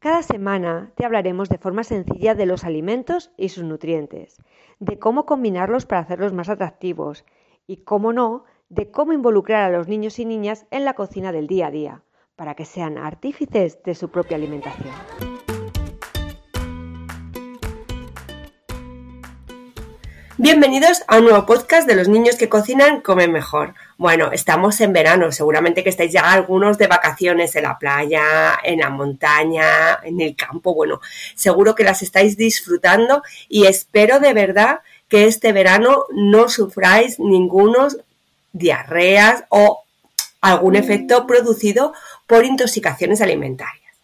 Cada semana te hablaremos de forma sencilla de los alimentos y sus nutrientes, de cómo combinarlos para hacerlos más atractivos y, cómo no, de cómo involucrar a los niños y niñas en la cocina del día a día, para que sean artífices de su propia alimentación. Bienvenidos a un nuevo podcast de los niños que cocinan comen mejor. Bueno, estamos en verano, seguramente que estáis ya algunos de vacaciones en la playa, en la montaña, en el campo. Bueno, seguro que las estáis disfrutando y espero de verdad que este verano no sufráis ningunos diarreas o algún efecto producido por intoxicaciones alimentarias.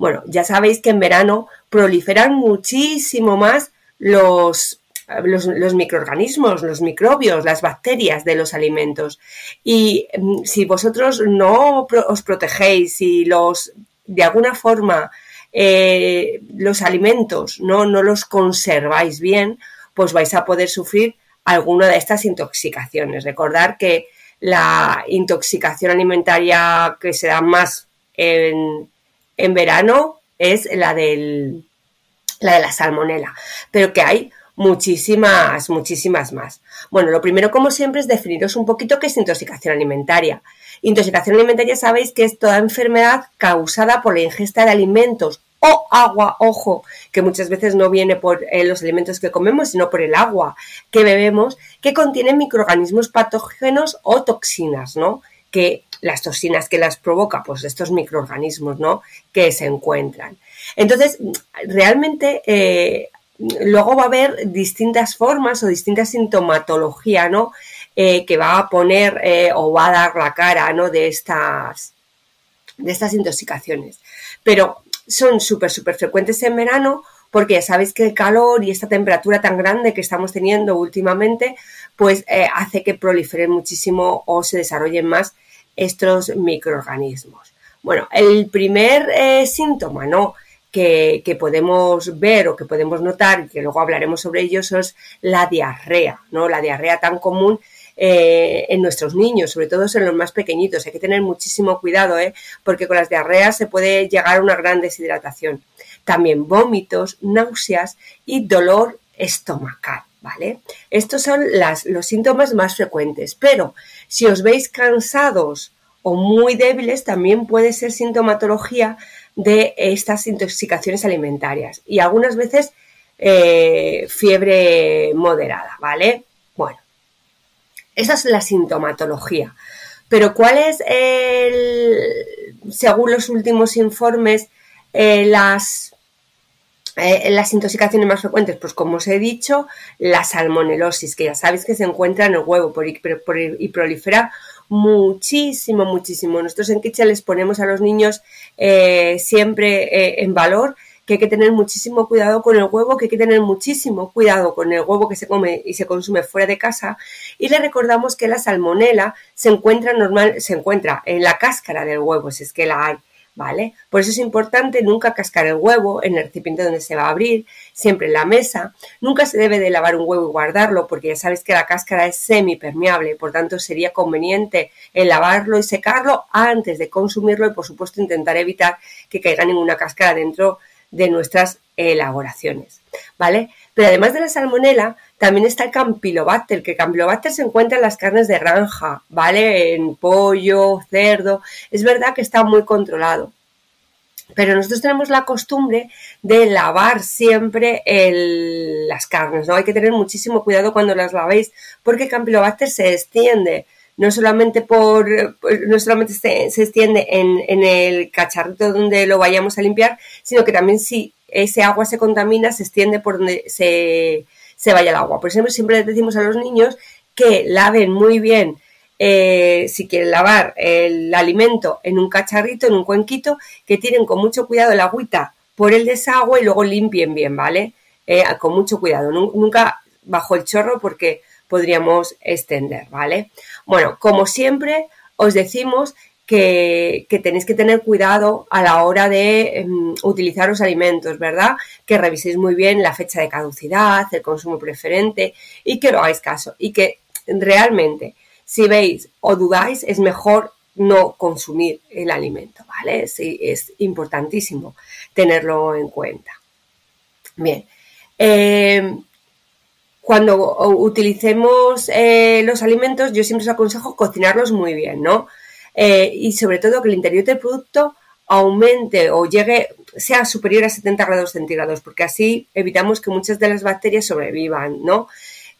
Bueno, ya sabéis que en verano proliferan muchísimo más los los, microorganismos, los microbios, las bacterias de los alimentos. Y mm, si vosotros no os protegéis, y los de alguna forma eh, los alimentos no, no los conserváis bien, pues vais a poder sufrir alguna de estas intoxicaciones. Recordar que la intoxicación alimentaria que se da más en, en verano es la del la de la salmonela, pero que hay muchísimas, muchísimas más. Bueno, lo primero, como siempre, es definiros un poquito qué es intoxicación alimentaria. Intoxicación alimentaria sabéis que es toda enfermedad causada por la ingesta de alimentos o agua, ojo, que muchas veces no viene por eh, los alimentos que comemos, sino por el agua que bebemos, que contienen microorganismos patógenos o toxinas, ¿no? Que las toxinas que las provoca, pues estos microorganismos, ¿no? Que se encuentran. Entonces, realmente eh, luego va a haber distintas formas o distintas sintomatología, ¿no? Eh, que va a poner eh, o va a dar la cara, ¿no? De estas, de estas intoxicaciones. Pero son súper, súper frecuentes en verano porque ya sabéis que el calor y esta temperatura tan grande que estamos teniendo últimamente, pues eh, hace que proliferen muchísimo o se desarrollen más estos microorganismos. Bueno, el primer síntoma, ¿no? Que, podemos ver o que podemos notar, que luego hablaremos sobre ellos, es la diarrea, ¿no? La diarrea tan común eh, en nuestros niños, sobre todo en los más pequeñitos. Hay que tener muchísimo cuidado, ¿eh? porque con las diarreas se puede llegar a una gran deshidratación. También vómitos, náuseas y dolor estomacal. ¿Vale? Estos son los síntomas más frecuentes, pero si os veis cansados o muy débiles, también puede ser sintomatología de estas intoxicaciones alimentarias y algunas veces eh, fiebre moderada, ¿vale? Bueno, esa es la sintomatología. Pero ¿cuál es, el, según los últimos informes, eh, las, eh, las intoxicaciones más frecuentes? Pues como os he dicho, la salmonelosis, que ya sabéis que se encuentra en el huevo por, y prolifera muchísimo, muchísimo. Nosotros en Kitchen les ponemos a los niños eh, siempre eh, en valor que hay que tener muchísimo cuidado con el huevo, que hay que tener muchísimo cuidado con el huevo que se come y se consume fuera de casa. Y le recordamos que la salmonela se encuentra normal, se encuentra en la cáscara del huevo, si es que la hay. ¿Vale? Por eso es importante nunca cascar el huevo en el recipiente donde se va a abrir, siempre en la mesa. Nunca se debe de lavar un huevo y guardarlo porque ya sabes que la cáscara es semipermeable, por tanto sería conveniente el lavarlo y secarlo antes de consumirlo y por supuesto intentar evitar que caiga ninguna cáscara dentro de nuestras elaboraciones, ¿vale? Pero además de la salmonela, también está el Campylobacter, que el Campylobacter se encuentra en las carnes de granja, ¿vale? En pollo, cerdo. Es verdad que está muy controlado. Pero nosotros tenemos la costumbre de lavar siempre las carnes, ¿no? Hay que tener muchísimo cuidado cuando las lavéis porque el Campylobacter se extiende no solamente por no solamente se, extiende en, en, el cacharrito donde lo vayamos a limpiar, sino que también si ese agua se contamina, se extiende por donde se, vaya el agua. Por ejemplo, siempre decimos a los niños que laven muy bien eh, si quieren lavar el alimento en un cacharrito, en un cuenquito, que tienen con mucho cuidado el agüita por el desagüe y luego limpien bien, ¿vale? Eh, con mucho cuidado, nunca bajo el chorro porque podríamos extender, ¿vale? Bueno, como siempre, os decimos que, tenéis que tener cuidado a la hora de em, utilizar los alimentos, ¿verdad? Que reviséis muy bien la fecha de caducidad, el consumo preferente y que lo hagáis caso. Y que realmente, si veis o dudáis, es mejor no consumir el alimento, ¿vale? Sí, es importantísimo tenerlo en cuenta. Bien. Em, cuando utilicemos eh, los alimentos, yo siempre os aconsejo cocinarlos muy bien, ¿no? Eh, y sobre todo que el interior del producto aumente o llegue, sea superior a 70 grados centígrados, porque así evitamos que muchas de las bacterias sobrevivan, ¿no?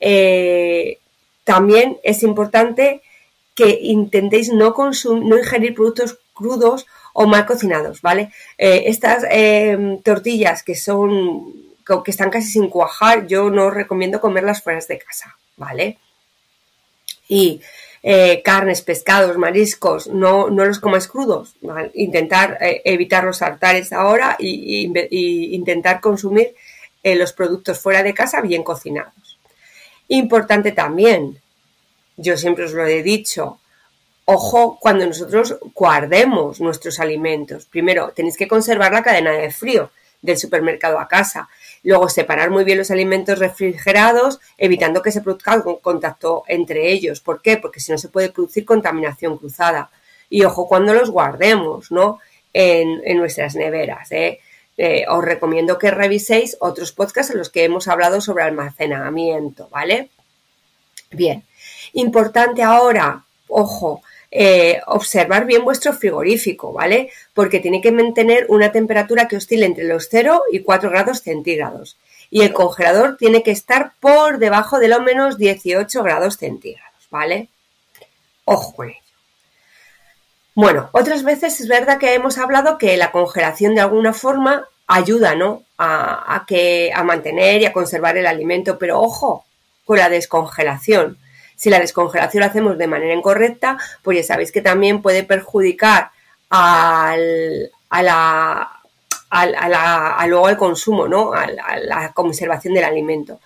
Eh, también es importante que intentéis no, consumir, no ingerir productos crudos o mal cocinados, ¿vale? Eh, estas tortillas que son, que están casi sin cuajar, yo no recomiendo comerlas fuera de casa, ¿vale? Y eh, carnes, pescados, mariscos, no, no los comas crudos. Intentar eh, evitar los altares ahora y, intentar consumir eh, los productos fuera de casa bien cocinados. Importante también, yo siempre os lo he dicho, ojo cuando nosotros guardemos nuestros alimentos. Primero, tenéis que conservar la cadena de frío del supermercado a casa. Luego, separar muy bien los alimentos refrigerados, evitando que se produzca contacto entre ellos. ¿Por qué? Porque si no se puede producir contaminación cruzada. Y ojo cuando los guardemos, ¿no? En, nuestras neveras. ¿eh? ¿eh? os recomiendo que reviséis otros podcasts en los que hemos hablado sobre almacenamiento, ¿vale? Bien. Importante ahora, ojo, eh, observar bien vuestro frigorífico, ¿vale? Porque tiene que mantener una temperatura que oscile entre los 0 y 4 grados centígrados. Y el congelador tiene que estar por debajo de lo menos 18 grados centígrados, ¿vale? Ojo con ello. Bueno, otras veces es verdad que hemos hablado que la congelación de alguna forma ayuda, ¿no? A, que, a mantener y a conservar el alimento, pero ojo con la descongelación. Si la descongelación la hacemos de manera incorrecta, pues ya sabéis que también puede perjudicar al, a la, luego al consumo, ¿no? a la conservación del alimento.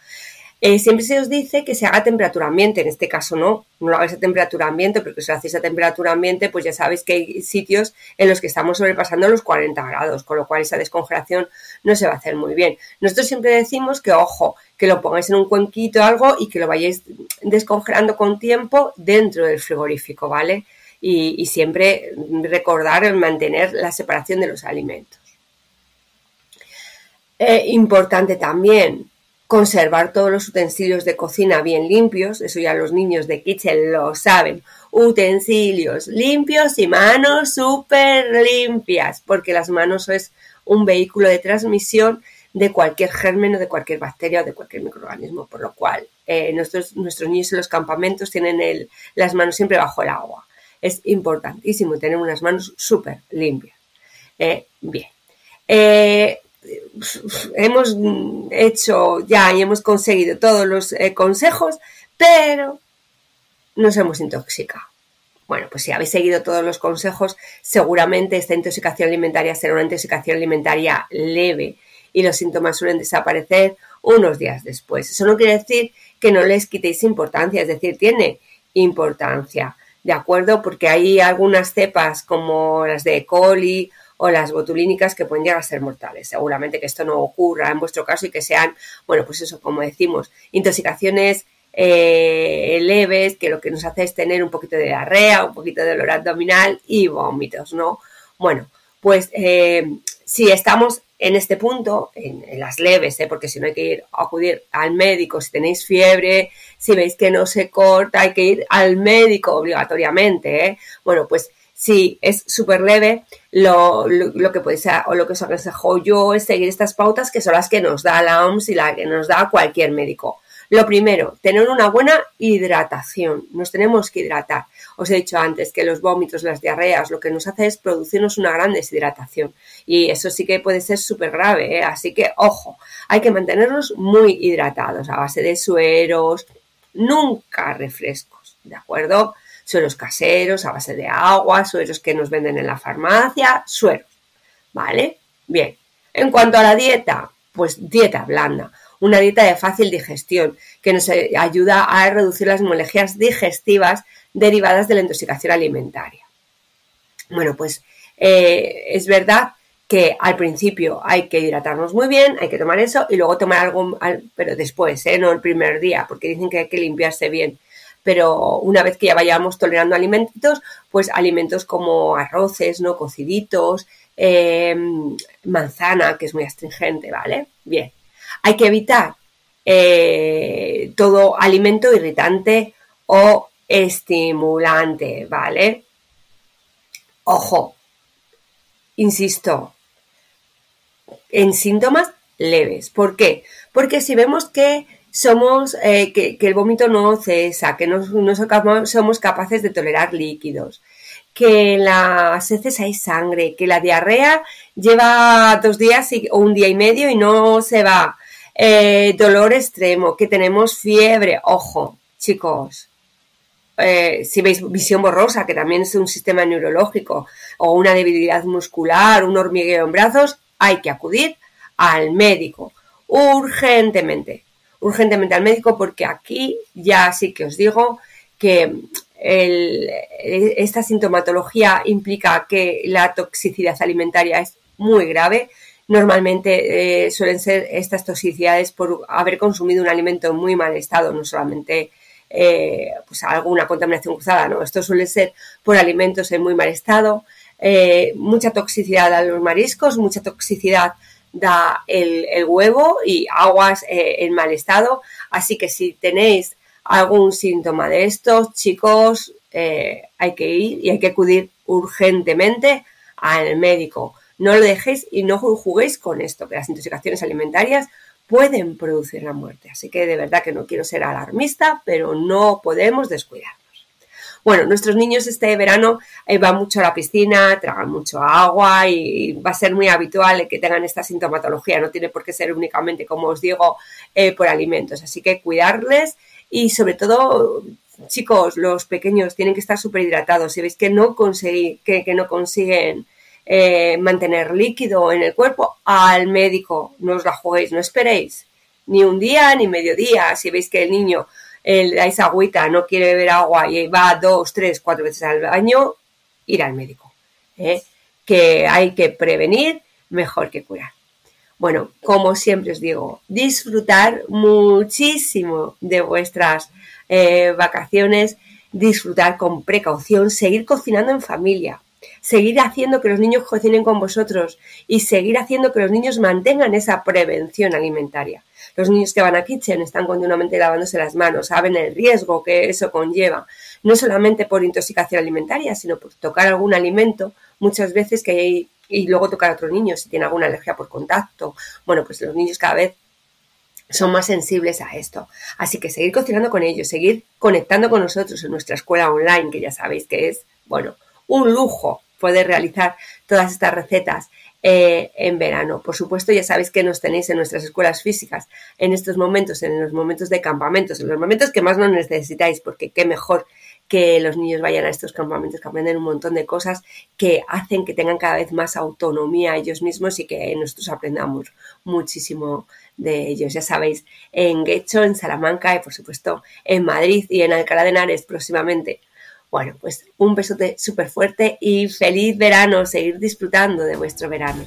Eh, siempre se os dice que se haga a temperatura ambiente, en este caso no, no lo hagáis a temperatura ambiente, porque si lo hacéis a temperatura ambiente, pues ya sabéis que hay sitios en los que estamos sobrepasando los 40 grados, con lo cual esa descongelación no se va a hacer muy bien. Nosotros siempre decimos que, ojo, que lo pongáis en un cuenquito o algo y que lo vayáis descongelando con tiempo dentro del frigorífico, ¿vale? Y, siempre recordar mantener la separación de los alimentos. Eh, importante también, conservar todos los utensilios de cocina bien limpios, eso ya los niños de kitchen lo saben, utensilios limpios y manos súper limpias, porque las manos es un vehículo de transmisión de cualquier germen o de cualquier bacteria o de cualquier microorganismo, por lo cual eh, nuestros, nuestros niños en los campamentos tienen el, las manos siempre bajo el agua. Es importantísimo tener unas manos súper limpias. Eh, bien. Eh, hemos hecho ya y hemos conseguido todos los eh, consejos, pero nos hemos intoxicado. Bueno, pues si habéis seguido todos los consejos, seguramente esta intoxicación alimentaria será una intoxicación alimentaria leve y los síntomas suelen desaparecer unos días después. Eso no quiere decir que no les quitéis importancia, es decir, tiene importancia, ¿de acuerdo? Porque hay algunas cepas como las de E. coli o las botulínicas que pueden llegar a ser mortales. Seguramente que esto no ocurra en vuestro caso y que sean, bueno, pues eso, como decimos, intoxicaciones eh, leves, que lo que nos hace es tener un poquito de diarrea, un poquito de dolor abdominal y vómitos, ¿no? Bueno, pues eh, si estamos en este punto, en, las leves, ¿eh? porque si no hay que ir a acudir al médico, si tenéis fiebre, si veis que no se corta, hay que ir al médico obligatoriamente, ¿eh? Bueno, pues si es súper leve, lo, que podéis o lo que os aconsejo yo es seguir estas pautas que son las que nos da la OMS y la que nos da cualquier médico. Lo primero, tener una buena hidratación. Nos tenemos que hidratar. Os he dicho antes que los vómitos, las diarreas, lo que nos hace es producirnos una gran deshidratación. Y eso sí que puede ser súper grave. ¿eh? Así que, ojo, hay que mantenernos muy hidratados a base de sueros, nunca refrescos. ¿De acuerdo? Sueros caseros a base de agua, sueros que nos venden en la farmacia, sueros. ¿Vale? Bien. En cuanto a la dieta, pues dieta blanda, una dieta de fácil digestión que nos ayuda a reducir las molestias digestivas derivadas de la intoxicación alimentaria. Bueno, pues eh, es verdad que al principio hay que hidratarnos muy bien, hay que tomar eso y luego tomar algo, pero después, ¿eh? no el primer día, porque dicen que hay que limpiarse bien. Pero una vez que ya vayamos tolerando alimentos, pues alimentos como arroces, ¿no? Cociditos, em, manzana, que es muy astringente, ¿vale? Bien. Hay que evitar eh, todo alimento irritante o estimulante, ¿vale? Ojo, insisto, en síntomas leves. ¿Por qué? Porque si vemos que somos, eh, que, el vómito no cesa, que no, somos capaces de tolerar líquidos, que en las heces hay sangre, que la diarrea lleva dos días o un día y medio y no se va, eh, dolor extremo, que tenemos fiebre, ojo, chicos, eh, si veis visión borrosa, que también es un sistema neurológico, o una debilidad muscular, un hormigueo en brazos, hay que acudir al médico urgentemente, urgentemente al médico porque aquí ya sí que os digo que esta sintomatología implica que la toxicidad alimentaria es muy grave. Normalmente eh, suelen ser estas toxicidades por haber consumido un alimento en muy mal estado, no solamente eh, pues alguna contaminación cruzada, ¿no? Esto suele ser por alimentos en muy mal estado, eh, mucha toxicidad a los mariscos, mucha toxicidad da el, huevo y aguas eh, en mal estado. Así que si tenéis algún síntoma de estos, chicos, hay que ir y hay que acudir urgentemente al médico. No lo dejéis y no juguéis con esto, que las intoxicaciones alimentarias pueden producir la muerte. Así que de verdad que no quiero ser alarmista, pero no podemos descuidarnos. Bueno, nuestros niños este verano eh, van mucho a la piscina, tragan mucho agua y va a ser muy habitual que tengan esta sintomatología. No tiene por qué ser únicamente, como os digo, eh, por alimentos. Así que cuidarles y sobre todo chicos, los pequeños tienen que estar súper hidratados. Si veis que no, consiguen eh, mantener líquido en el cuerpo, al médico, no os la juguéis, no esperéis ni un día ni medio día. Si veis que el niño le dais agüita, no quiere beber agua y va dos, tres, cuatro veces al baño, ir al médico. ¿eh? Que hay que prevenir mejor que curar. Bueno, como siempre os digo, disfrutar muchísimo de vuestras eh, vacaciones, disfrutar con precaución, seguir cocinando en familia seguir haciendo que los niños cocinen con vosotros y seguir haciendo que los niños mantengan esa prevención alimentaria. Los niños que van a kitchen están continuamente lavándose las manos, saben el riesgo que eso conlleva, no solamente por intoxicación alimentaria, sino por tocar algún alimento, muchas veces que hay, y luego tocar a otro niño si tiene alguna alergia por contacto. Bueno, pues los niños cada vez son más sensibles a esto. Así que seguir cocinando con ellos, seguir conectando con nosotros en nuestra escuela online, que ya sabéis que es, bueno, un lujo poder realizar todas estas recetas eh, en verano. Por supuesto, ya sabéis que nos tenéis en nuestras escuelas físicas en estos momentos, en los momentos de campamentos, en los momentos que más nos necesitáis, porque qué mejor que los niños vayan a estos campamentos que aprenden un montón de cosas que hacen que tengan cada vez más autonomía ellos mismos y que nosotros aprendamos muchísimo de ellos. Ya sabéis, en Guecho, en Salamanca y por supuesto en Madrid y en Alcalá de Henares próximamente. Bueno, pues un besote súper fuerte y feliz verano, seguir disfrutando de vuestro verano.